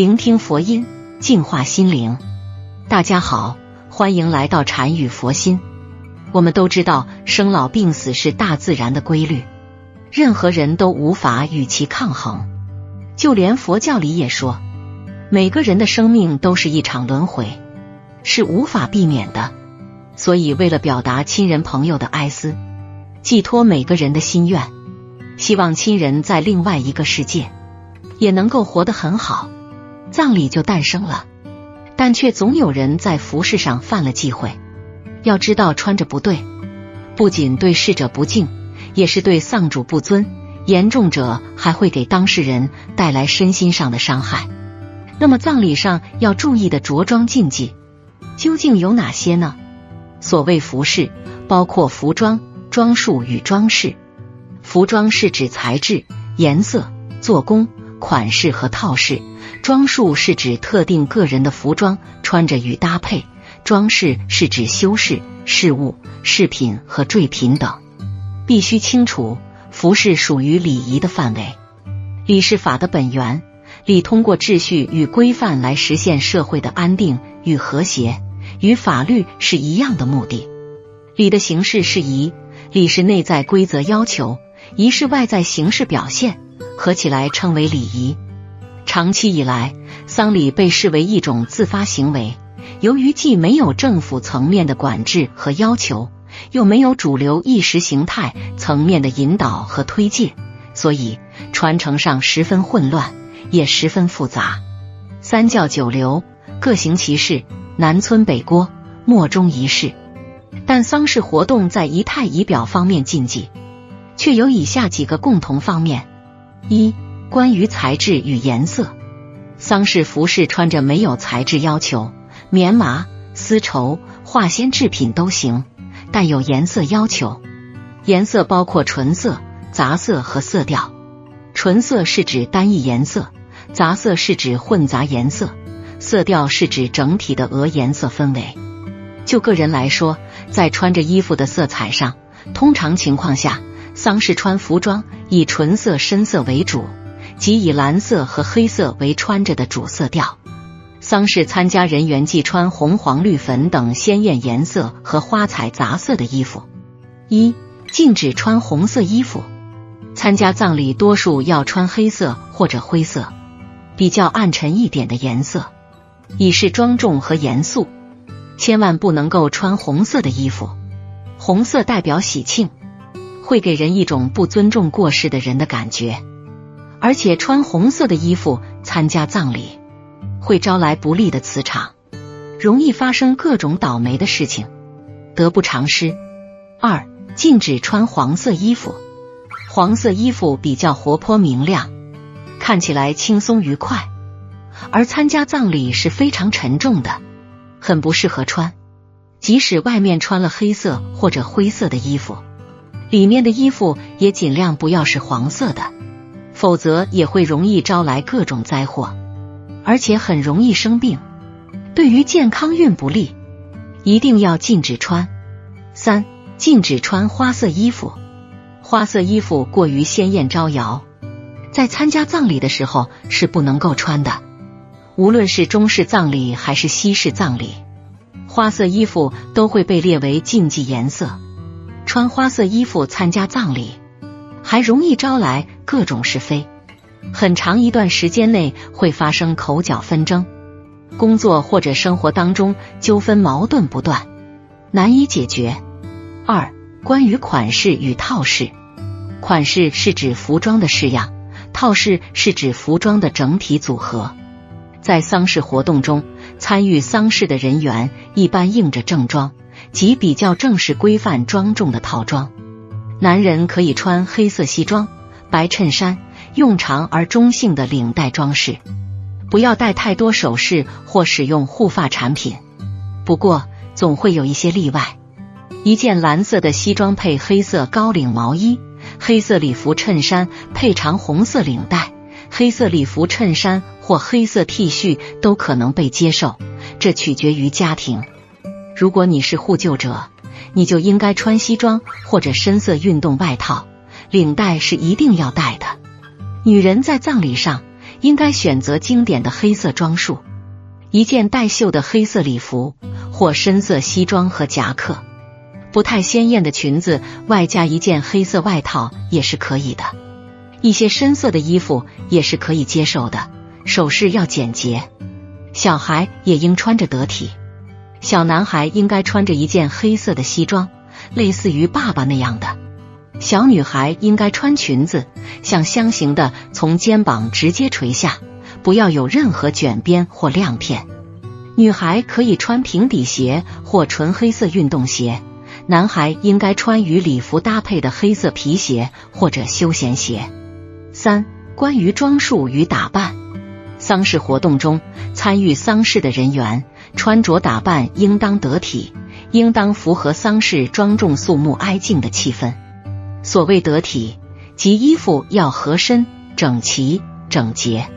聆听佛音，净化心灵。大家好，欢迎来到禅语佛心。我们都知道，生老病死是大自然的规律，任何人都无法与其抗衡。就连佛教里也说，每个人的生命都是一场轮回，是无法避免的。所以，为了表达亲人朋友的哀思，寄托每个人的心愿，希望亲人在另外一个世界也能够活得很好。葬礼就诞生了，但却总有人在服饰上犯了忌讳。要知道，穿着不对，不仅对逝者不敬，也是对丧主不尊，严重者还会给当事人带来身心上的伤害。那么，葬礼上要注意的着装禁忌究竟有哪些呢？所谓服饰，包括服装、装束与装饰。服装是指材质、颜色、做工。款式和套式，装束是指特定个人的服装穿着与搭配；装饰是指修饰、饰物、饰品和坠品等。必须清楚，服饰属于礼仪的范围。礼是法的本源，礼通过秩序与规范来实现社会的安定与和谐，与法律是一样的目的。礼的形式是仪，礼是内在规则要求，仪是外在形式表现。合起来称为礼仪。长期以来，丧礼被视为一种自发行为。由于既没有政府层面的管制和要求，又没有主流意识形态层面的引导和推介，所以传承上十分混乱，也十分复杂。三教九流各行其事，南村北郭，莫衷一是。但丧事活动在仪态仪表方面禁忌，却有以下几个共同方面。一、关于材质与颜色，丧事服饰穿着没有材质要求，棉麻、丝绸、化纤制品都行，但有颜色要求。颜色包括纯色、杂色和色调。纯色是指单一颜色，杂色是指混杂颜色，色调是指整体的鹅颜色氛围。就个人来说，在穿着衣服的色彩上，通常情况下。丧事穿服装以纯色、深色为主，即以蓝色和黑色为穿着的主色调。丧事参加人员忌穿红、黄、绿、粉等鲜艳颜色和花彩杂色的衣服。一、禁止穿红色衣服。参加葬礼多数要穿黑色或者灰色，比较暗沉一点的颜色，以示庄重和严肃。千万不能够穿红色的衣服，红色代表喜庆。会给人一种不尊重过世的人的感觉，而且穿红色的衣服参加葬礼会招来不利的磁场，容易发生各种倒霉的事情，得不偿失。二、禁止穿黄色衣服，黄色衣服比较活泼明亮，看起来轻松愉快，而参加葬礼是非常沉重的，很不适合穿。即使外面穿了黑色或者灰色的衣服。里面的衣服也尽量不要是黄色的，否则也会容易招来各种灾祸，而且很容易生病，对于健康运不利，一定要禁止穿。三、禁止穿花色衣服，花色衣服过于鲜艳招摇，在参加葬礼的时候是不能够穿的。无论是中式葬礼还是西式葬礼，花色衣服都会被列为禁忌颜色。穿花色衣服参加葬礼，还容易招来各种是非，很长一段时间内会发生口角纷争，工作或者生活当中纠纷矛盾不断，难以解决。二、关于款式与套式，款式是指服装的式样，套式是指服装的整体组合。在丧事活动中，参与丧事的人员一般应着正装。及比较正式、规范、庄重的套装，男人可以穿黑色西装、白衬衫，用长而中性的领带装饰，不要戴太多首饰或使用护发产品。不过，总会有一些例外：一件蓝色的西装配黑色高领毛衣，黑色礼服衬衫配长红色领带，黑色礼服衬衫或黑色 T 恤都可能被接受，这取决于家庭。如果你是护救者，你就应该穿西装或者深色运动外套，领带是一定要戴的。女人在葬礼上应该选择经典的黑色装束，一件带袖的黑色礼服或深色西装和夹克，不太鲜艳的裙子，外加一件黑色外套也是可以的。一些深色的衣服也是可以接受的。首饰要简洁，小孩也应穿着得体。小男孩应该穿着一件黑色的西装，类似于爸爸那样的。小女孩应该穿裙子，像箱型的，从肩膀直接垂下，不要有任何卷边或亮片。女孩可以穿平底鞋或纯黑色运动鞋，男孩应该穿与礼服搭配的黑色皮鞋或者休闲鞋。三、关于装束与打扮，丧事活动中参与丧事的人员穿着打扮应当得体，应当符合丧事庄重肃穆哀静的气氛。所谓得体，即衣服要合身、整齐、整洁，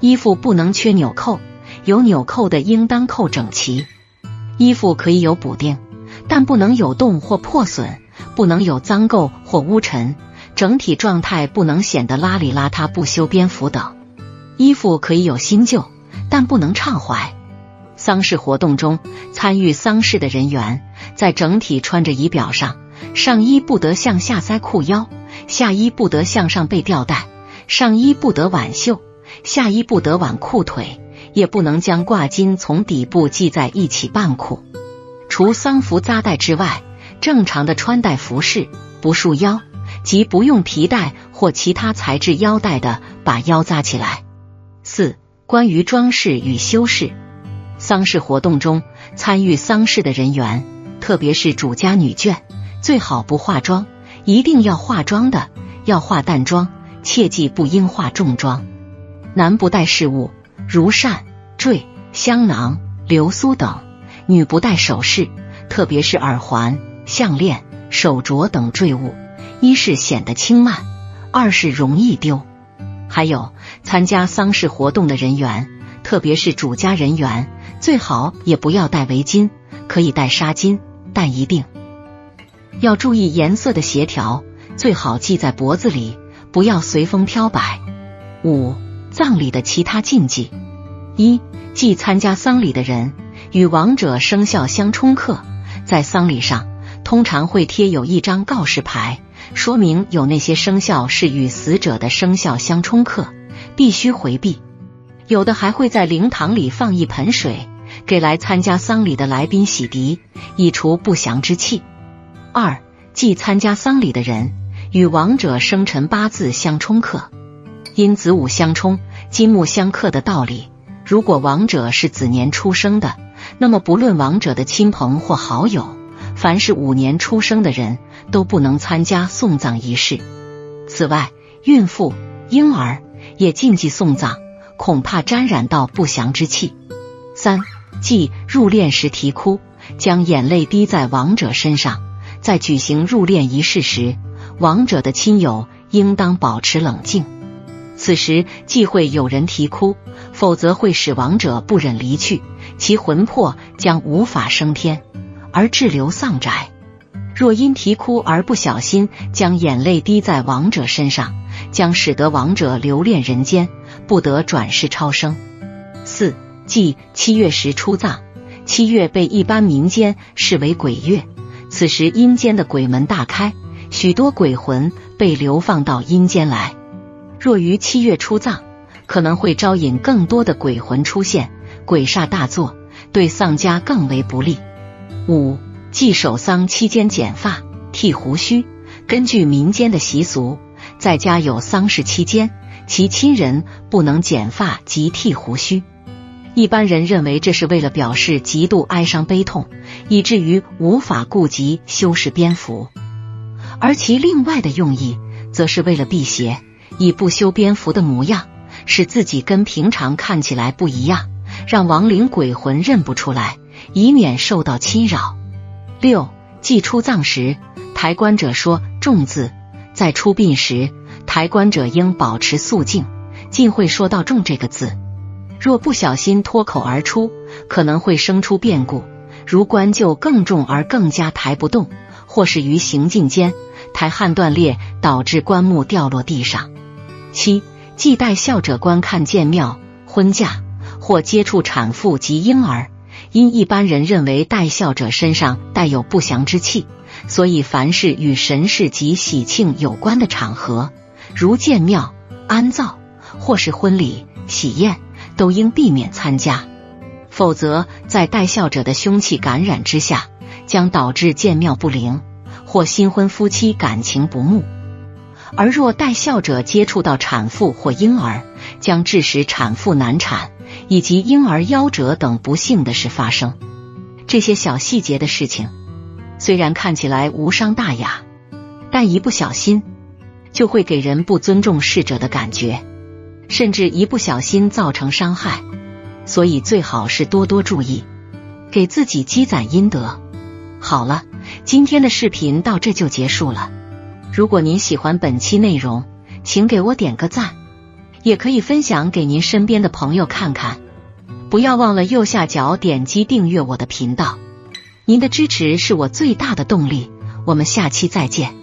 衣服不能缺纽扣，有纽扣的应当扣整齐。衣服可以有补丁，但不能有洞或破损，不能有脏垢或污尘，整体状态不能显得邋里邋遢、不修边幅等。衣服可以有新旧，但不能畅怀。丧事活动中参与丧事的人员，在整体穿着仪表上。上衣不得向下塞裤腰，下衣不得向上背吊带，上衣不得挽袖，下衣不得挽裤腿，也不能将挂巾从底部系在一起半裤。除丧服扎带之外，正常的穿戴服饰不束腰，即不用皮带或其他材质腰带的，把腰扎起来。四、关于装饰与修饰，丧事活动中参与丧事的人员，特别是主家女眷。最好不化妆，一定要化妆的，要化淡妆，切记不应化重妆。男不带饰物，如扇、坠、香囊、流苏等；女不带首饰，特别是耳环、项链、手镯等坠物，一是显得轻慢，二是容易丢。还有参加丧事活动的人员，特别是主家人员，最好也不要戴围巾，可以戴纱巾，但一定。要注意颜色的协调，最好系在脖子里，不要随风飘摆。五、葬礼的其他禁忌：一、忌参加丧礼的人与亡者生肖相冲克，在丧礼上通常会贴有一张告示牌，说明有那些生肖是与死者的生肖相冲克，必须回避。有的还会在灵堂里放一盆水，给来参加丧礼的来宾洗涤，以除不祥之气。二，忌参加丧礼的人与亡者生辰八字相冲克，因子午相冲、金木相克的道理。如果亡者是子年出生的，那么不论亡者的亲朋或好友，凡是五年出生的人都不能参加送葬仪式。此外，孕妇、婴儿也禁忌送葬，恐怕沾染到不祥之气。三，忌入殓时啼哭，将眼泪滴在亡者身上。在举行入殓仪式时，亡者的亲友应当保持冷静。此时忌讳有人啼哭，否则会使亡者不忍离去，其魂魄将无法升天，而滞留丧宅。若因啼哭而不小心将眼泪滴在亡者身上，将使得亡者留恋人间，不得转世超生。四忌七月时出葬，七月被一般民间视为鬼月。此时阴间的鬼门大开，许多鬼魂被流放到阴间来。若于七月出葬，可能会招引更多的鬼魂出现，鬼煞大作，对丧家更为不利。五忌守丧期间剪发、剃胡须。根据民间的习俗，在家有丧事期间，其亲人不能剪发及剃胡须。一般人认为这是为了表示极度哀伤悲痛，以至于无法顾及修饰边幅；而其另外的用意，则是为了辟邪，以不修边幅的模样，使自己跟平常看起来不一样，让亡灵鬼魂认不出来，以免受到侵扰。六，祭出葬时，抬棺者说“重”字，在出殡时，抬棺者应保持肃静，尽会说到“重”这个字。若不小心脱口而出，可能会生出变故，如棺柩更重而更加抬不动，或是于行进间抬焊断裂，导致棺木掉落地上。七忌带孝者观看建庙、婚嫁或接触产妇及婴儿。因一般人认为带孝者身上带有不祥之气，所以凡是与神事及喜庆有关的场合，如建庙、安葬或是婚礼、喜宴，都应避免参加。否则，在带孝者的凶气感染之下，将导致建庙不灵，或新婚夫妻感情不睦。而若带孝者接触到产妇或婴儿，将致使产妇难产。以及婴儿夭折等不幸的事发生，这些小细节的事情虽然看起来无伤大雅，但一不小心就会给人不尊重逝者的感觉，甚至一不小心造成伤害。所以最好是多多注意，给自己积攒阴德。好了，今天的视频到这就结束了。如果您喜欢本期内容，请给我点个赞。也可以分享给您身边的朋友看看，不要忘了右下角点击订阅我的频道，您的支持是我最大的动力。我们下期再见。